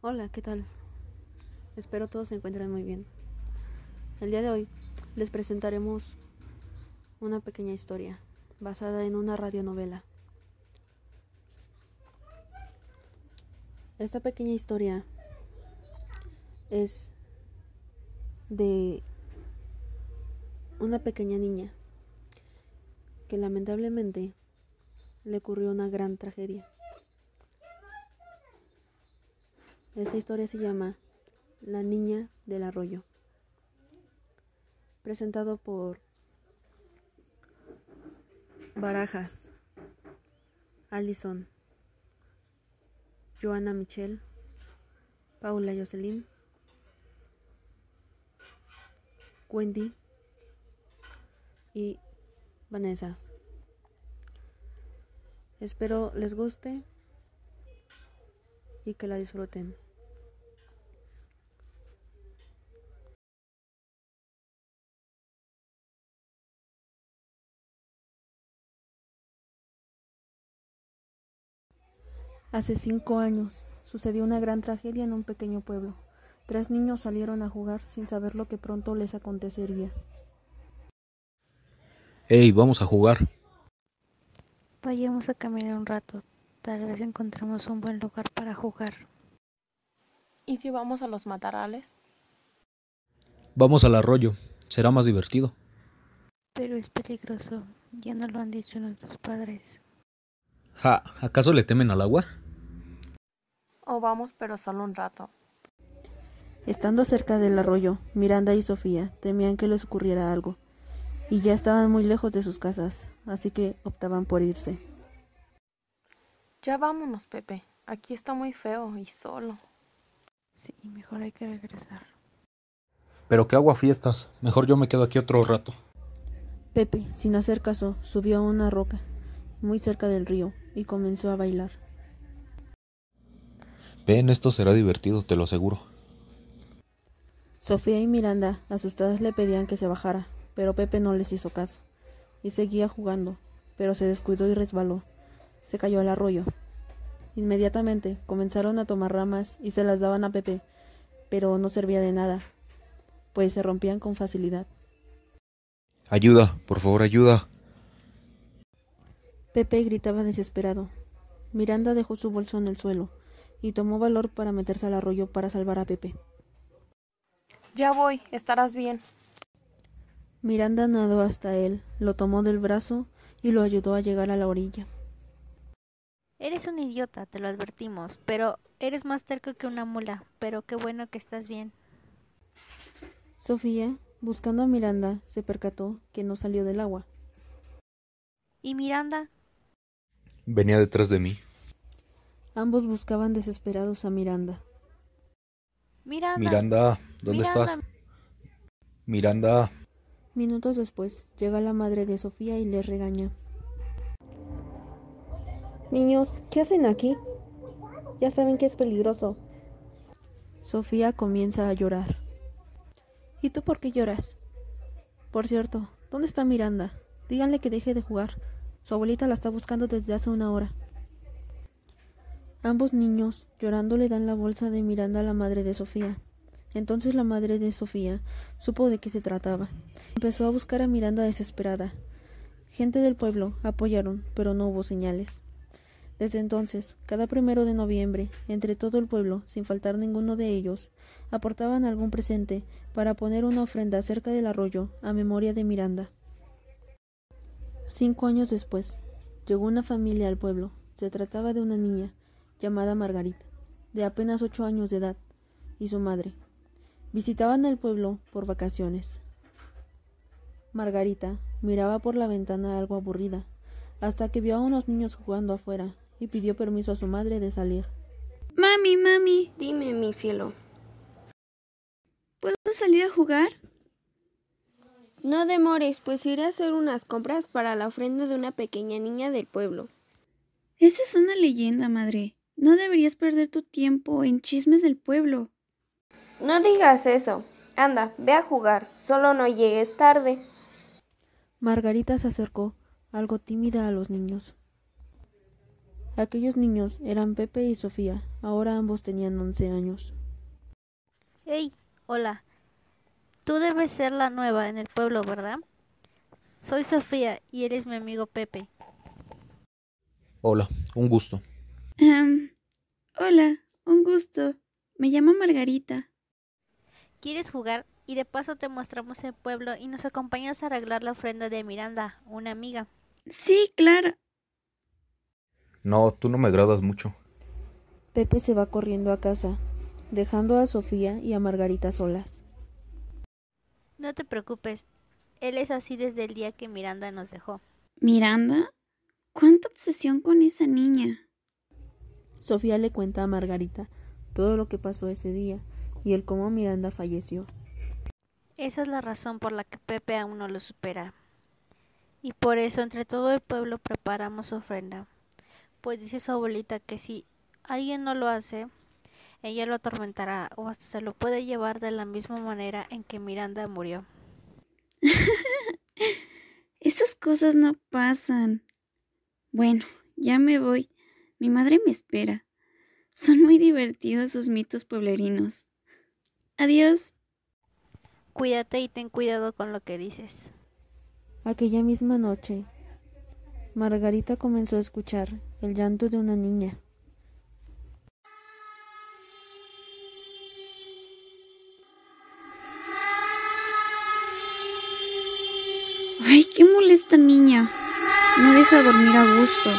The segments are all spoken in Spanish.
Hola, ¿qué tal? Espero todos se encuentren muy bien. El día de hoy les presentaremos una pequeña historia basada en una radionovela. Esta pequeña historia es de una pequeña niña que lamentablemente le ocurrió una gran tragedia. Esta historia se llama La niña del arroyo, presentado por Barajas, Allison, Joana Michelle, Paula Jocelyn, Wendy y Vanessa. Espero les guste y que la disfruten. Hace cinco años sucedió una gran tragedia en un pequeño pueblo. Tres niños salieron a jugar sin saber lo que pronto les acontecería. Hey, vamos a jugar. Vayamos a caminar un rato. Tal vez encontremos un buen lugar para jugar. ¿Y si vamos a los matarales? Vamos al arroyo. Será más divertido. Pero es peligroso. Ya nos lo han dicho nuestros padres. Ja, ¿acaso le temen al agua? O vamos pero solo un rato. Estando cerca del arroyo, Miranda y Sofía temían que les ocurriera algo, y ya estaban muy lejos de sus casas, así que optaban por irse. Ya vámonos, Pepe. Aquí está muy feo y solo. Sí, mejor hay que regresar. Pero qué agua fiestas. Mejor yo me quedo aquí otro rato. Pepe, sin hacer caso, subió a una roca, muy cerca del río, y comenzó a bailar. Ven, esto será divertido, te lo aseguro. Sofía y Miranda, asustadas, le pedían que se bajara, pero Pepe no les hizo caso, y seguía jugando, pero se descuidó y resbaló. Se cayó al arroyo. Inmediatamente comenzaron a tomar ramas y se las daban a Pepe, pero no servía de nada, pues se rompían con facilidad. Ayuda, por favor, ayuda. Pepe gritaba desesperado. Miranda dejó su bolso en el suelo y tomó valor para meterse al arroyo para salvar a Pepe. Ya voy, estarás bien. Miranda nadó hasta él, lo tomó del brazo y lo ayudó a llegar a la orilla. Eres un idiota, te lo advertimos, pero eres más terco que una mula, pero qué bueno que estás bien. Sofía, buscando a Miranda, se percató que no salió del agua. ¿Y Miranda? Venía detrás de mí. Ambos buscaban desesperados a Miranda. Miranda. Miranda, ¿dónde Miranda. estás? Miranda. Minutos después, llega la madre de Sofía y les regaña. Niños, ¿qué hacen aquí? Ya saben que es peligroso. Sofía comienza a llorar. ¿Y tú por qué lloras? Por cierto, ¿dónde está Miranda? Díganle que deje de jugar. Su abuelita la está buscando desde hace una hora. Ambos niños, llorando, le dan la bolsa de Miranda a la madre de Sofía. Entonces la madre de Sofía supo de qué se trataba. Empezó a buscar a Miranda desesperada. Gente del pueblo apoyaron, pero no hubo señales. Desde entonces, cada primero de noviembre, entre todo el pueblo, sin faltar ninguno de ellos, aportaban algún presente para poner una ofrenda cerca del arroyo a memoria de Miranda. Cinco años después, llegó una familia al pueblo. Se trataba de una niña llamada Margarita, de apenas ocho años de edad, y su madre. Visitaban el pueblo por vacaciones. Margarita miraba por la ventana algo aburrida, hasta que vio a unos niños jugando afuera y pidió permiso a su madre de salir. Mami, mami, Dime, mi cielo. ¿puedo salir a jugar? No demores, pues iré a hacer unas compras para la ofrenda de una pequeña niña del pueblo. Esa es una leyenda, madre. No deberías perder tu tiempo en chismes del pueblo. No digas eso. Anda, ve a jugar. Solo no llegues tarde. Margarita se acercó, algo tímida, a los niños. Aquellos niños eran Pepe y Sofía, ahora ambos tenían once años. Hey, hola. Tú debes ser la nueva en el pueblo, ¿verdad? Soy Sofía y eres mi amigo Pepe. Hola, un gusto. Em, hola, un gusto. Me llamo Margarita. ¿Quieres jugar? Y de paso te mostramos el pueblo y nos acompañas a arreglar la ofrenda de Miranda, una amiga. Sí, claro. No, tú no me agradas mucho. Pepe se va corriendo a casa, dejando a Sofía y a Margarita solas. No te preocupes, él es así desde el día que Miranda nos dejó. ¿Miranda? ¿Cuánta obsesión con esa niña? Sofía le cuenta a Margarita todo lo que pasó ese día y el cómo Miranda falleció. Esa es la razón por la que Pepe aún no lo supera. Y por eso entre todo el pueblo preparamos ofrenda. Pues dice su abuelita que si alguien no lo hace, ella lo atormentará o hasta se lo puede llevar de la misma manera en que Miranda murió. Esas cosas no pasan. Bueno, ya me voy. Mi madre me espera. Son muy divertidos sus mitos pueblerinos. Adiós. Cuídate y ten cuidado con lo que dices. Aquella misma noche, Margarita comenzó a escuchar el llanto de una niña. Ay, qué molesta niña. No deja dormir a gusto.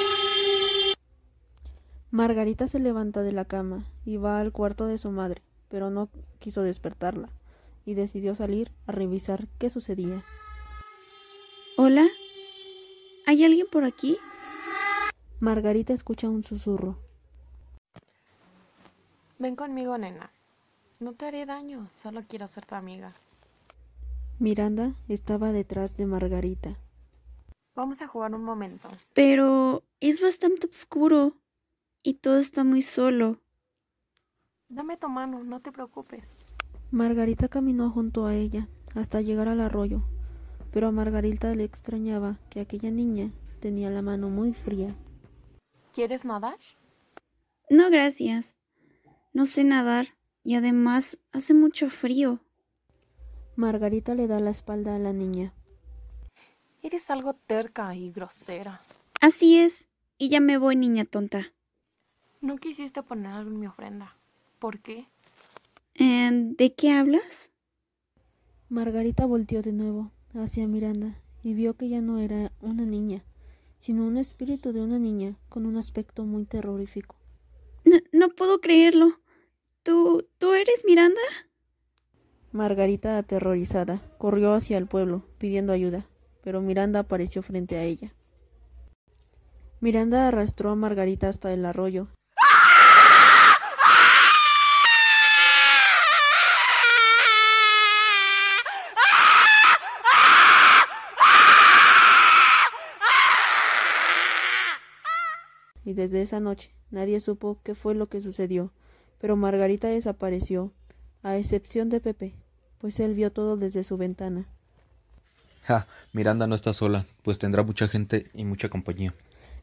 Margarita se levanta de la cama y va al cuarto de su madre, pero no quiso despertarla y decidió salir a revisar qué sucedía. ¿Hola? ¿Hay alguien por aquí? Margarita escucha un susurro. Ven conmigo, nena. No te haré daño, solo quiero ser tu amiga. Miranda estaba detrás de Margarita. Vamos a jugar un momento. Pero es bastante oscuro y todo está muy solo. Dame tu mano, no te preocupes. Margarita caminó junto a ella hasta llegar al arroyo, pero a Margarita le extrañaba que aquella niña tenía la mano muy fría. ¿Quieres nadar? No, gracias. No sé nadar y además hace mucho frío. Margarita le da la espalda a la niña. Eres algo terca y grosera. Así es. Y ya me voy, niña tonta. No quisiste poner algo en mi ofrenda. ¿Por qué? Eh, ¿De qué hablas? Margarita volteó de nuevo hacia Miranda y vio que ya no era una niña, sino un espíritu de una niña con un aspecto muy terrorífico. No, no puedo creerlo. ¿Tú, tú eres Miranda? Margarita, aterrorizada, corrió hacia el pueblo, pidiendo ayuda, pero Miranda apareció frente a ella. Miranda arrastró a Margarita hasta el arroyo. Desde esa noche nadie supo qué fue lo que sucedió, pero Margarita desapareció, a excepción de Pepe, pues él vio todo desde su ventana. Ja, Miranda no está sola, pues tendrá mucha gente y mucha compañía.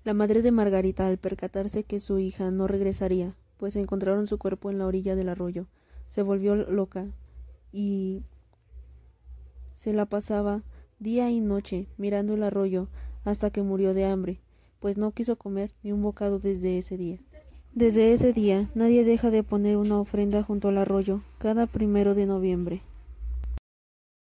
La madre de Margarita, al percatarse que su hija no regresaría, pues encontraron su cuerpo en la orilla del arroyo, se volvió loca y se la pasaba día y noche mirando el arroyo hasta que murió de hambre, pues no quiso comer ni un bocado desde ese día. Desde ese día nadie deja de poner una ofrenda junto al arroyo cada primero de noviembre.